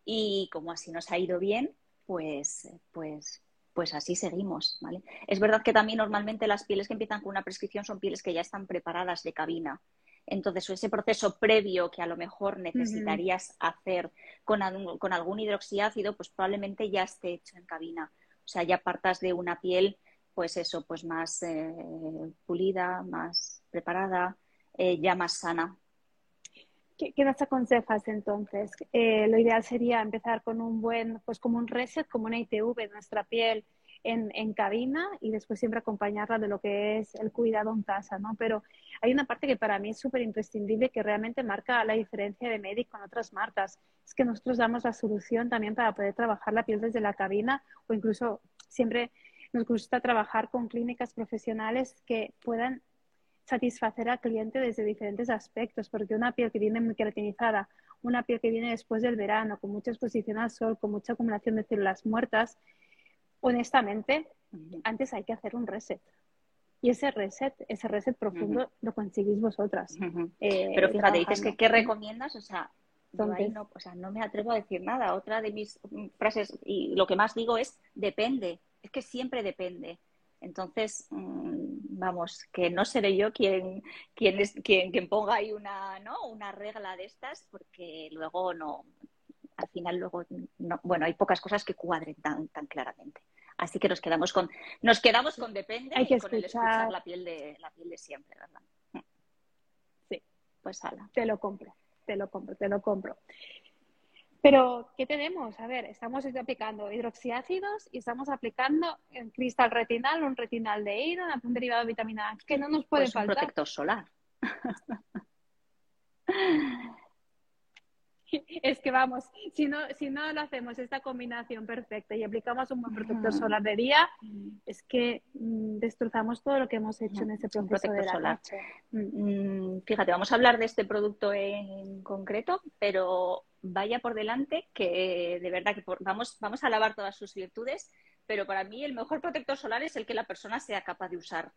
Y como así nos ha ido bien, pues, pues, pues así seguimos, ¿vale? Es verdad que también normalmente las pieles que empiezan con una prescripción son pieles que ya están preparadas de cabina. Entonces, ese proceso previo que a lo mejor necesitarías hacer con, algún hidroxiácido, pues probablemente ya esté hecho en cabina. O sea, ya partas de una piel, pues eso, pues más eh, pulida, más preparada, eh, ya más sana. ¿Qué, nos aconsejas entonces? Eh, lo ideal sería empezar con un buen, pues como un reset, como una ITV de nuestra piel en, cabina y después siempre acompañarla de lo que es el cuidado en casa, ¿no? Pero hay una parte que para mí es súper imprescindible que realmente marca la diferencia de Medic con otras marcas. Es que nosotros damos la solución también para poder trabajar la piel desde la cabina o incluso siempre nos gusta trabajar con clínicas profesionales que puedan satisfacer al cliente desde diferentes aspectos, porque una piel que viene muy queratinizada, una piel que viene después del verano, con mucha exposición al sol, con mucha acumulación de células muertas, honestamente, antes hay que hacer un reset. Y ese reset, ese reset profundo, lo conseguís vosotras. Eh, Pero fíjate, dices que ¿qué recomiendas? O sea, no, o sea, no me atrevo a decir nada. Otra de mis frases, y lo que más digo es depende. Es que siempre depende. Entonces, mm, vamos, que no seré yo quien, quien, es, quien, quien ponga ahí una, ¿no? una regla de estas, porque luego no, al final luego, no, bueno, hay pocas cosas que cuadren tan, tan claramente. Así que nos quedamos con, nos quedamos con depende hay que y con el escuchar la piel de, la piel de siempre, ¿verdad? Sí. Pues ala. Te lo compro, te lo compro, te lo compro. Pero, ¿qué tenemos? A ver, estamos aplicando hidroxiácidos y estamos aplicando cristal retinal, un retinal de hidro, un derivado de vitamina A, que no nos puede pues faltar. Un protector solar. Es que vamos, si no, si no lo hacemos esta combinación perfecta y aplicamos un buen protector solar de día, es que mm, destrozamos todo lo que hemos hecho en ese proceso de la solar. Mm. Mm, fíjate, vamos a hablar de este producto en concreto, pero vaya por delante que de verdad que vamos, vamos a alabar todas sus virtudes, pero para mí el mejor protector solar es el que la persona sea capaz de usar.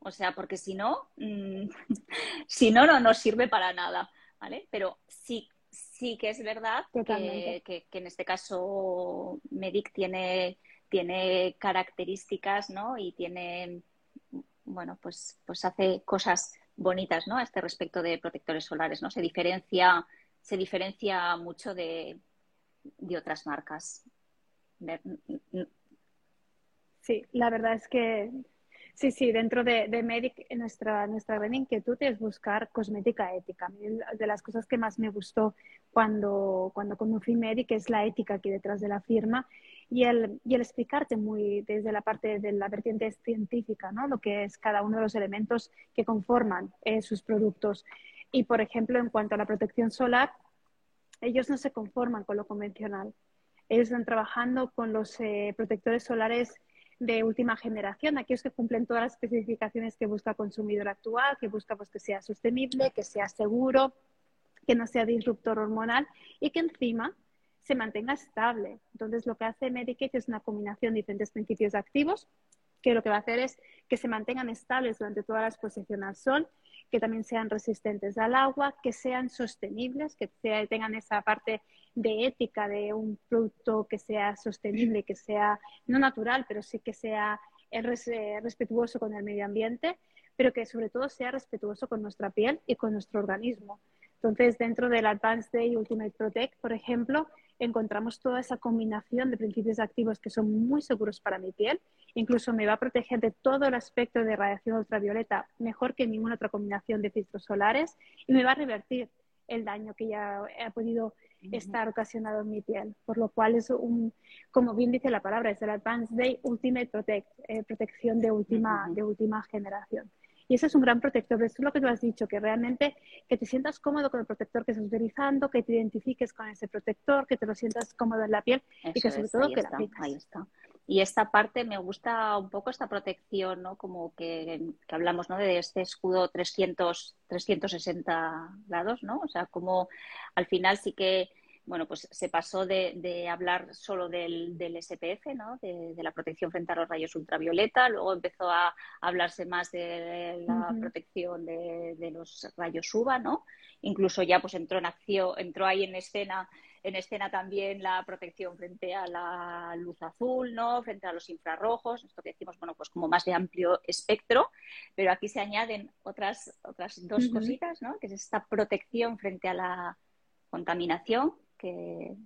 O sea, porque si no, si no, no nos sirve para nada. ¿Vale? Pero sí sí que es verdad que, en este caso Medic tiene, tiene características, ¿no? Y tiene, bueno, pues, pues hace cosas bonitas, ¿no? A este respecto de protectores solares, ¿no? Se diferencia, se diferencia mucho de, de otras marcas. Sí, la verdad es que Sí, sí, dentro de, de Medic, nuestra, nuestra gran inquietud es buscar cosmética ética. De las cosas que más me gustó cuando, cuando conocí Medic es la ética aquí detrás de la firma y el, y el explicarte muy desde la parte de la vertiente científica, ¿no? Lo que es cada uno de los elementos que conforman eh, sus productos. Y, por ejemplo, en cuanto a la protección solar, ellos no se conforman con lo convencional. Ellos están trabajando con los eh, protectores solares de última generación, aquellos que cumplen todas las especificaciones que busca el consumidor actual, que busca pues, que sea sostenible, que sea seguro, que no sea disruptor hormonal y que encima se mantenga estable. Entonces, lo que hace Medicaid es una combinación de diferentes principios activos que lo que va a hacer es que se mantengan estables durante toda la exposición al sol que también sean resistentes al agua, que sean sostenibles, que tengan esa parte de ética de un producto que sea sostenible, que sea no natural, pero sí que sea eh, eh, respetuoso con el medio ambiente, pero que sobre todo sea respetuoso con nuestra piel y con nuestro organismo. Entonces, dentro del Advanced Day Ultimate Protect, por ejemplo, encontramos toda esa combinación de principios activos que son muy seguros para mi piel. Incluso me va a proteger de todo el aspecto de radiación ultravioleta mejor que ninguna otra combinación de filtros solares y me va a revertir el daño que ya ha podido estar ocasionado en mi piel. Por lo cual es un, como bien dice la palabra, es el Advanced Day Ultimate Protect, eh, protección de última, de última generación. Y ese es un gran protector. Eso es lo que tú has dicho, que realmente que te sientas cómodo con el protector que estás utilizando, que te identifiques con ese protector, que te lo sientas cómodo en la piel y que sobre todo que la Ahí está. Y esta parte me gusta un poco esta protección, ¿no? Como que, que hablamos, ¿no? De este escudo 300, 360 grados, ¿no? O sea, como al final sí que bueno, pues se pasó de, hablar solo del, SPF, ¿no? De, la protección frente a los rayos ultravioleta, luego empezó a hablarse más de la protección de, los rayos UVA, ¿no? Incluso ya pues entró en acción, entró ahí en escena, en escena también la protección frente a la luz azul, ¿no? Frente a los infrarrojos, esto que decimos, bueno, pues como más de amplio espectro, pero aquí se añaden otras, otras dos cositas, ¿no? Que es esta protección frente a la contaminación que,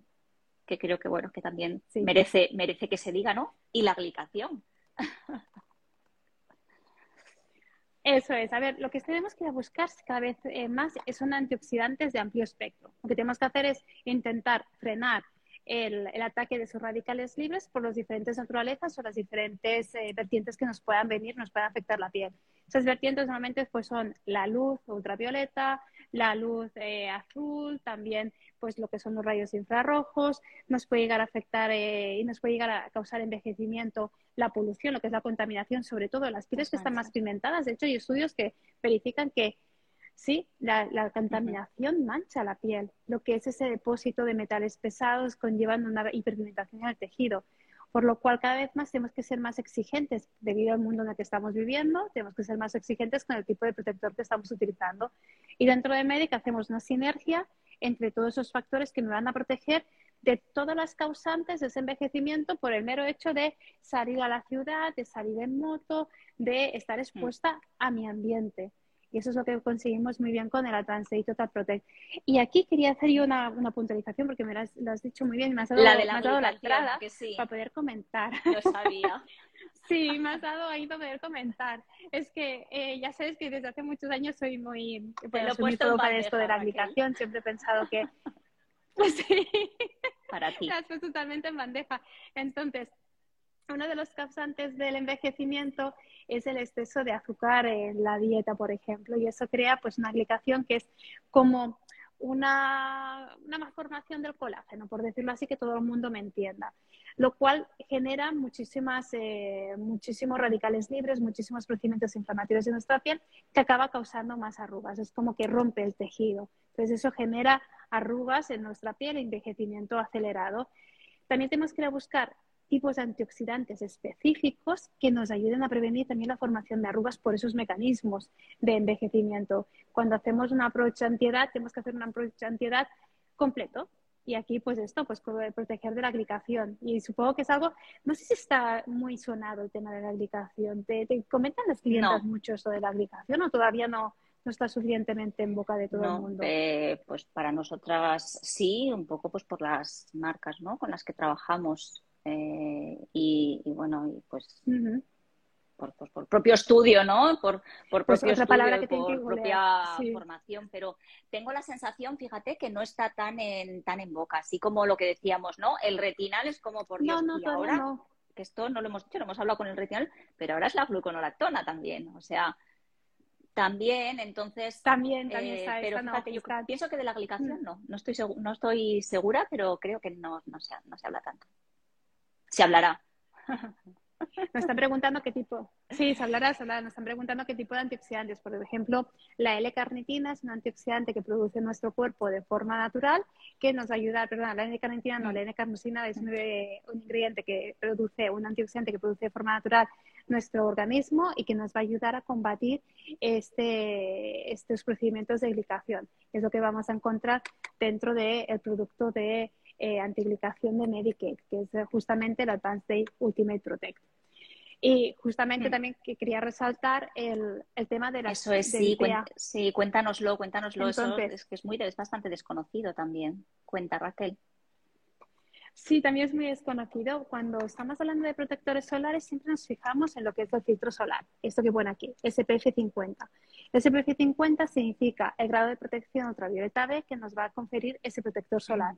creo que bueno, que también merece, merece que se diga, ¿no? Y la glicación. Eso es. A ver, lo que tenemos que buscar cada vez eh, más son antioxidantes de amplio espectro. Lo que tenemos que hacer es intentar frenar el, ataque de esos radicales libres por las diferentes naturalezas o las diferentes eh, vertientes que nos puedan venir, nos puedan afectar la piel. Esas vertientes normalmente pues, son la luz ultravioleta, la luz eh, azul, también pues lo que son los rayos infrarrojos, nos puede llegar a afectar eh, y nos puede llegar a causar envejecimiento la polución, lo que es la contaminación, sobre todo las pieles que están más pigmentadas. De hecho, hay estudios que verifican que sí, la, contaminación mancha la piel, lo que es ese depósito de metales pesados conllevando una hiperpigmentación en el tejido. Por lo cual, cada vez más tenemos que ser más exigentes debido al mundo en el que estamos viviendo, tenemos que ser más exigentes con el tipo de protector que estamos utilizando. Y dentro de Medic hacemos una sinergia entre todos esos factores que me van a proteger de todas las causantes de ese envejecimiento por el mero hecho de salir a la ciudad, de salir en moto, de estar mm. expuesta a mi ambiente. Y eso es lo que conseguimos muy bien con el Advanced Day Total Protect. Y aquí quería hacer yo una, puntualización porque me lo has, dicho muy bien, me has dado la, de la, entrada para poder comentar. Lo sabía. sí, me has dado ahí para poder comentar. Es que eh, ya sabes que desde hace muchos años soy muy, bueno, soy muy para esto de la aplicación. Siempre he pensado que... Pues sí. Para ti. Las totalmente en bandeja. Entonces, uno de los causantes del envejecimiento es el exceso de azúcar en la dieta, por ejemplo, y eso crea pues una aplicación que es como una, una malformación del colágeno, por decirlo así, que todo el mundo me entienda, lo cual genera muchísimas, eh, muchísimos radicales libres, muchísimos procedimientos inflamatorios en nuestra piel que acaba causando más arrugas, es como que rompe el tejido, entonces eso genera arrugas en nuestra piel, envejecimiento acelerado. También tenemos que ir a buscar tipos de antioxidantes específicos que nos ayuden a prevenir también la formación de arrugas por esos mecanismos de envejecimiento. Cuando hacemos una approach antiedad, tenemos que hacer una approach antiedad completo. Y aquí, pues esto, pues proteger de la glicación. Y supongo que es algo, no sé si está muy sonado el tema de la glicación. ¿Te, comentan las clientes mucho esto de la glicación o todavía no, no está suficientemente en boca de todo el mundo? Eh, pues para nosotras sí, un poco pues por las marcas ¿no? con las que trabajamos. Eh, y, bueno, y pues por, por, propio estudio, ¿no? Por, por pues propio estudio, por propia formación, pero tengo la sensación, fíjate, que no está tan en, tan en boca, así como lo que decíamos, ¿no? El retinal es como por Dios, no, no, y ahora, que esto no lo hemos dicho, lo hemos hablado con el retinal, pero ahora es la gluconolactona también, o sea, también, entonces. También, también eh, pero fíjate, yo pienso que de la glicación mm. no, no estoy, no estoy segura, pero creo que no, no, se, no se habla tanto se hablará. Nos están preguntando qué tipo. Sí, se hablará, se hablará. Nos están preguntando qué tipo de antioxidantes. Por ejemplo, la L-carnitina es un antioxidante que produce nuestro cuerpo de forma natural, que nos ayuda, perdón, la L-carnitina no, la L-carnosina es un, ingrediente que produce, un antioxidante que produce de forma natural nuestro organismo y que nos va a ayudar a combatir este, estos procedimientos de glicación. Es lo que vamos a encontrar dentro del producto de eh, antiglicación de Medicaid, que es justamente el Advanced Day Ultimate Protect. Y justamente mm. también que quería resaltar el, el tema de la Eso es, sí, sí, cuéntanoslo, cuéntanoslo. eso es que es, muy, es bastante desconocido también. Cuenta, Raquel. Sí, también es muy desconocido. Cuando estamos hablando de protectores solares, siempre nos fijamos en lo que es el filtro solar. Esto que pone aquí, SPF 50. SPF 50 significa el grado de protección ultravioleta B que nos va a conferir ese protector solar.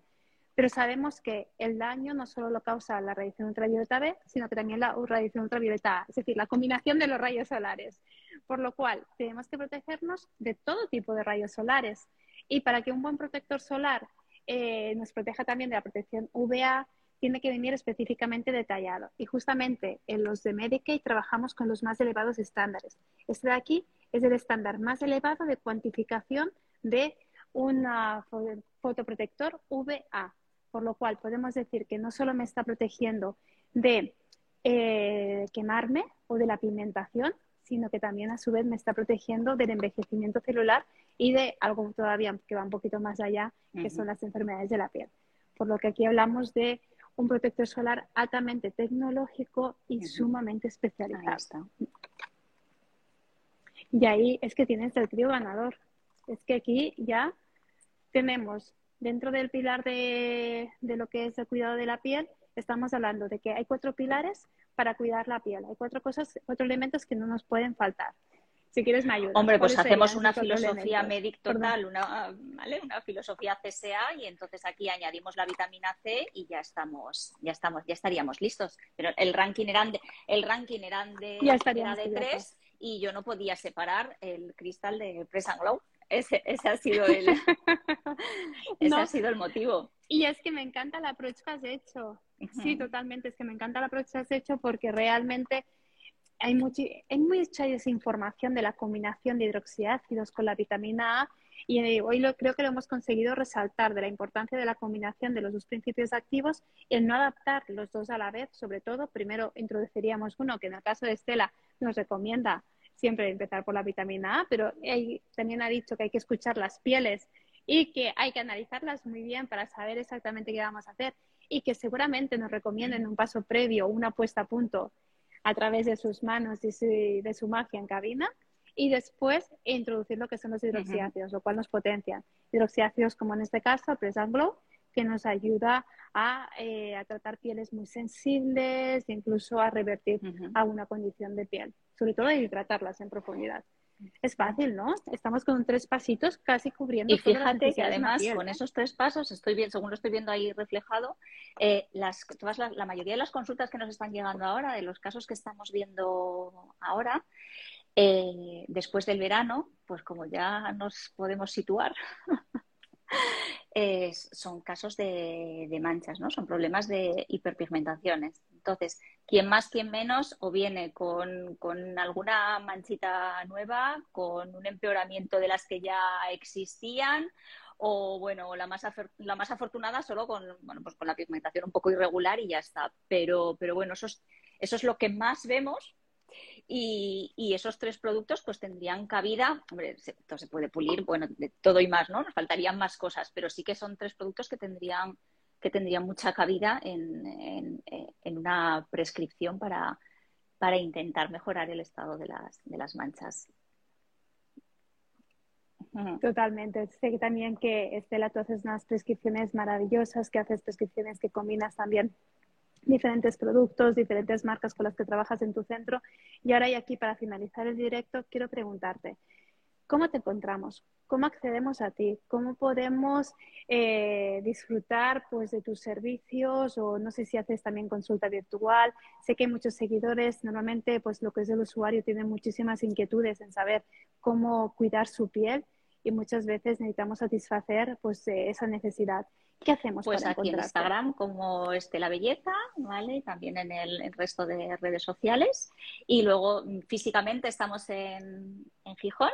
Pero sabemos que el daño no solo lo causa la radiación ultravioleta B, sino que también la radiación ultravioleta A, es decir, la combinación de los rayos solares. Por lo cual, tenemos que protegernos de todo tipo de rayos solares. Y para que un buen protector solar eh, nos proteja también de la protección UVA, tiene que venir específicamente detallado. Y justamente en los de Medicaid trabajamos con los más elevados estándares. Este de aquí es el estándar más elevado de cuantificación de un fotoprotector VA por lo cual podemos decir que no solo me está protegiendo de eh, quemarme o de la pigmentación, sino que también a su vez me está protegiendo del envejecimiento celular y de algo todavía que va un poquito más allá, que son las enfermedades de la piel. Por lo que aquí hablamos de un protector solar altamente tecnológico y sumamente especializado. Y ahí es que tienes el trío ganador. Es que aquí ya tenemos dentro del pilar de, lo que es el cuidado de la piel, estamos hablando de que hay cuatro pilares para cuidar la piel. Hay cuatro cosas, cuatro elementos que no nos pueden faltar. Si quieres, me ayudas. Hombre, pues hacemos una filosofía Medic total, una, ¿vale? una filosofía CSA y entonces aquí añadimos la vitamina C y ya estamos, ya estamos, ya estaríamos listos. Pero el ranking eran de, el ranking eran de, era de tres y yo no podía separar el cristal de Press and Glow. Ese, ese ha sido el, ese ha sido el motivo. Y es que me encanta la approach que has hecho. Sí, totalmente. Es que me encanta la approach que has hecho porque realmente hay, mucha, hay mucha desinformación de la combinación de hidroxiácidos con la vitamina A y hoy lo, creo que lo hemos conseguido resaltar de la importancia de la combinación de los dos principios activos y el no adaptar los dos a la vez, sobre todo, primero introduciríamos uno que en el caso de Estela nos recomienda siempre empezar por la vitamina A, pero también ha dicho que hay que escuchar las pieles y que hay que analizarlas muy bien para saber exactamente qué vamos a hacer y que seguramente nos recomienden un paso previo, una puesta a punto a través de sus manos y de su magia en cabina y después introducir lo que son los hidroxiácidos, lo cual nos potencia. Hidroxiácidos como en este caso, Press Glow, que nos ayuda a, eh, a, tratar pieles muy sensibles e incluso a revertir alguna condición de piel, sobre todo a hidratarlas en profundidad. Es fácil, ¿no? Estamos con tres pasitos casi cubriendo. Y fíjate que además con esos tres pasos, estoy bien, según lo estoy viendo ahí reflejado, eh, las, todas la, la, mayoría de las consultas que nos están llegando ahora, de los casos que estamos viendo ahora, eh, después del verano, pues como ya nos podemos situar, son casos de, manchas, ¿no? Son problemas de hiperpigmentaciones. Entonces, quien más, quien menos, o viene con, alguna manchita nueva, con un empeoramiento de las que ya existían, o bueno, la más, la más afortunada solo con, bueno, pues con la pigmentación un poco irregular y ya está. Pero, pero bueno, eso eso es lo que más vemos y, esos tres productos pues tendrían cabida, hombre, se, se puede pulir, bueno, de todo y más, ¿no? Nos faltarían más cosas, pero sí que son tres productos que tendrían, que tendrían mucha cabida en, una prescripción para, para intentar mejorar el estado de las, de las manchas. Totalmente. Sé también que Estela, tú haces unas prescripciones maravillosas, que haces prescripciones que combinas también diferentes productos, diferentes marcas con las que trabajas en tu centro. Y ahora y aquí para finalizar el directo, quiero preguntarte, ¿cómo te encontramos? ¿Cómo accedemos a ti? ¿Cómo podemos eh, disfrutar pues, de tus servicios? O no sé si haces también consulta virtual. Sé que hay muchos seguidores. Normalmente, pues lo que es el usuario tiene muchísimas inquietudes en saber cómo cuidar su piel y muchas veces necesitamos satisfacer pues, esa necesidad. ¿Qué hacemos? Pues aquí en Instagram como Estela Belleza, ¿vale? También en el, resto de redes sociales. Y luego mm, físicamente estamos en, en Gijón,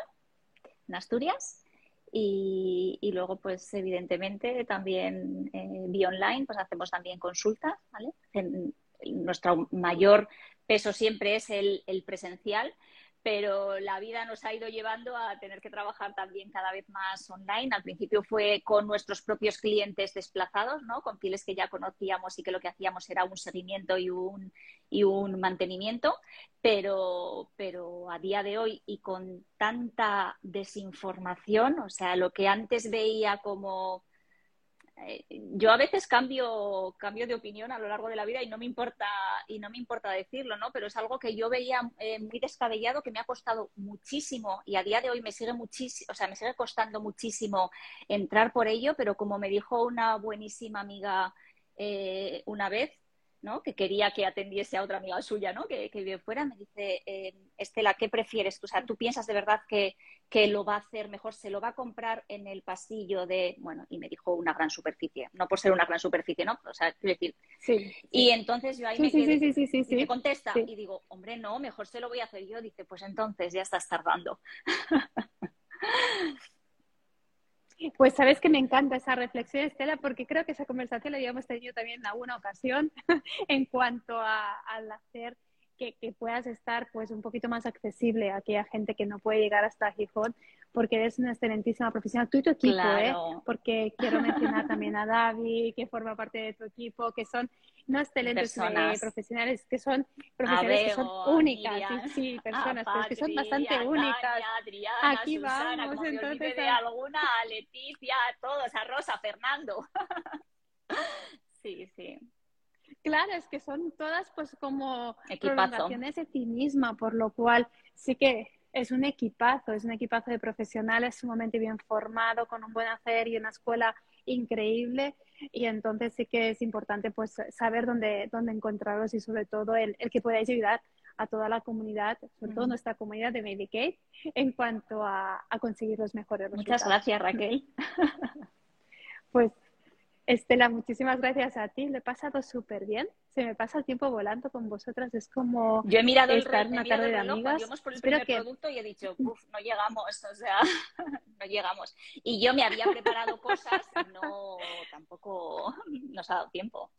en Asturias. Y, luego, pues evidentemente, también eh, vía online, pues hacemos también consultas, ¿vale? nuestro mayor peso siempre es el, el presencial, pero la vida nos ha ido llevando a tener que trabajar también cada vez más online. Al principio fue con nuestros propios clientes desplazados, ¿no? con pieles que ya conocíamos y que lo que hacíamos era un seguimiento y un, y un mantenimiento, pero, pero a día de hoy y con tanta desinformación, o sea, lo que antes veía como yo a veces cambio, cambio de opinión a lo largo de la vida y no me importa, y no me importa decirlo, ¿no? Pero es algo que yo veía eh, muy descabellado, que me ha costado muchísimo y a día de hoy me sigue muchísimo, o sea, me sigue costando muchísimo entrar por ello, pero como me dijo una buenísima amiga eh, una vez, ¿no? que quería que atendiese a otra amiga suya, ¿no? que, que vive fuera, me dice, eh, Estela, ¿qué prefieres? O sea, ¿tú piensas de verdad que, que, lo va a hacer mejor? ¿Se lo va a comprar en el pasillo de, bueno, y me dijo una gran superficie, no por ser una gran superficie, ¿no? O sea, quiero decir, sí, y entonces yo ahí me quedé, y me contesta, y digo, hombre, no, mejor se lo voy a hacer yo. Dice, pues entonces ya estás tardando. Pues sabes que me encanta esa reflexión, Estela, porque creo que esa conversación la habíamos tenido también en alguna ocasión en cuanto a, al hacer que, que, puedas estar pues un poquito más accesible a aquella gente que no puede llegar hasta Gijón, porque eres una excelentísima profesional. Tú y tu equipo, ¿eh? Porque quiero mencionar también a David, que forma parte de tu equipo, que son no excelentes eh, profesionales, que son profesionales que son únicas, sí, sí, personas, pero que son bastante únicas. Adriana, Aquí Susana, vamos, entonces. De alguna, a Leticia, a todos, a Rosa, Fernando. sí, sí. Claro, es que son todas pues como prolongaciones de ti misma, por lo cual sí que es un equipazo, es un equipazo de profesionales sumamente bien formado, con un buen hacer y una escuela increíble y entonces sí que es importante pues saber dónde, dónde encontrarlos y sobre todo el, el que podáis ayudar a toda la comunidad, sobre todo nuestra comunidad de Medicaid, en cuanto a, a conseguir los mejores resultados. Muchas gracias, Raquel. pues Estela, muchísimas gracias a ti. Le he pasado súper bien. Se me pasa el tiempo volando con vosotras. Es como yo he mirado estar el, una tarde de amigas. por el primer producto y he dicho, no llegamos, o sea, no llegamos. Y yo me había preparado cosas, no, tampoco nos ha dado tiempo.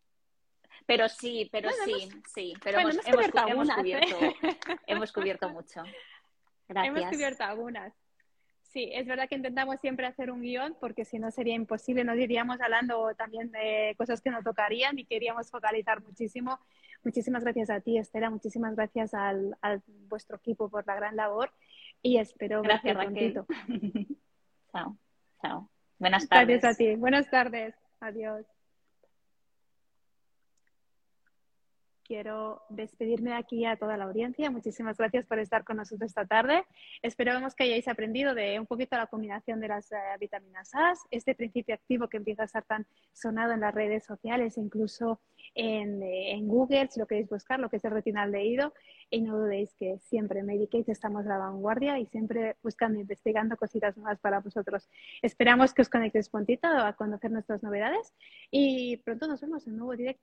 Pero sí, pero sí, sí. Pero hemos, cubierto, hemos, cubierto, hemos cubierto mucho. Gracias. Hemos cubierto algunas. Sí, es verdad que intentamos siempre hacer un guion porque si no sería imposible, nos iríamos hablando también de cosas que nos tocarían y queríamos focalizar muchísimo. Muchísimas gracias a ti, Estela, muchísimas gracias al, al vuestro equipo por la gran labor y espero gracias, Raquel. chao, chao. Buenas tardes. Gracias a ti. Buenas tardes. Adiós. Quiero despedirme aquí a toda la audiencia. Muchísimas gracias por estar con nosotros esta tarde. Esperamos que hayáis aprendido de un poquito la combinación de las eh, vitaminas A, este principio activo que empieza a estar tan sonado en las redes sociales, incluso en, eh, en, Google, si lo queréis buscar, lo que es el retinal leído. Y no dudéis que siempre Medicate estamos a la vanguardia y siempre buscando e investigando cositas nuevas para vosotros. Esperamos que os conectéis prontito a conocer nuestras novedades y pronto nos vemos en un nuevo directo.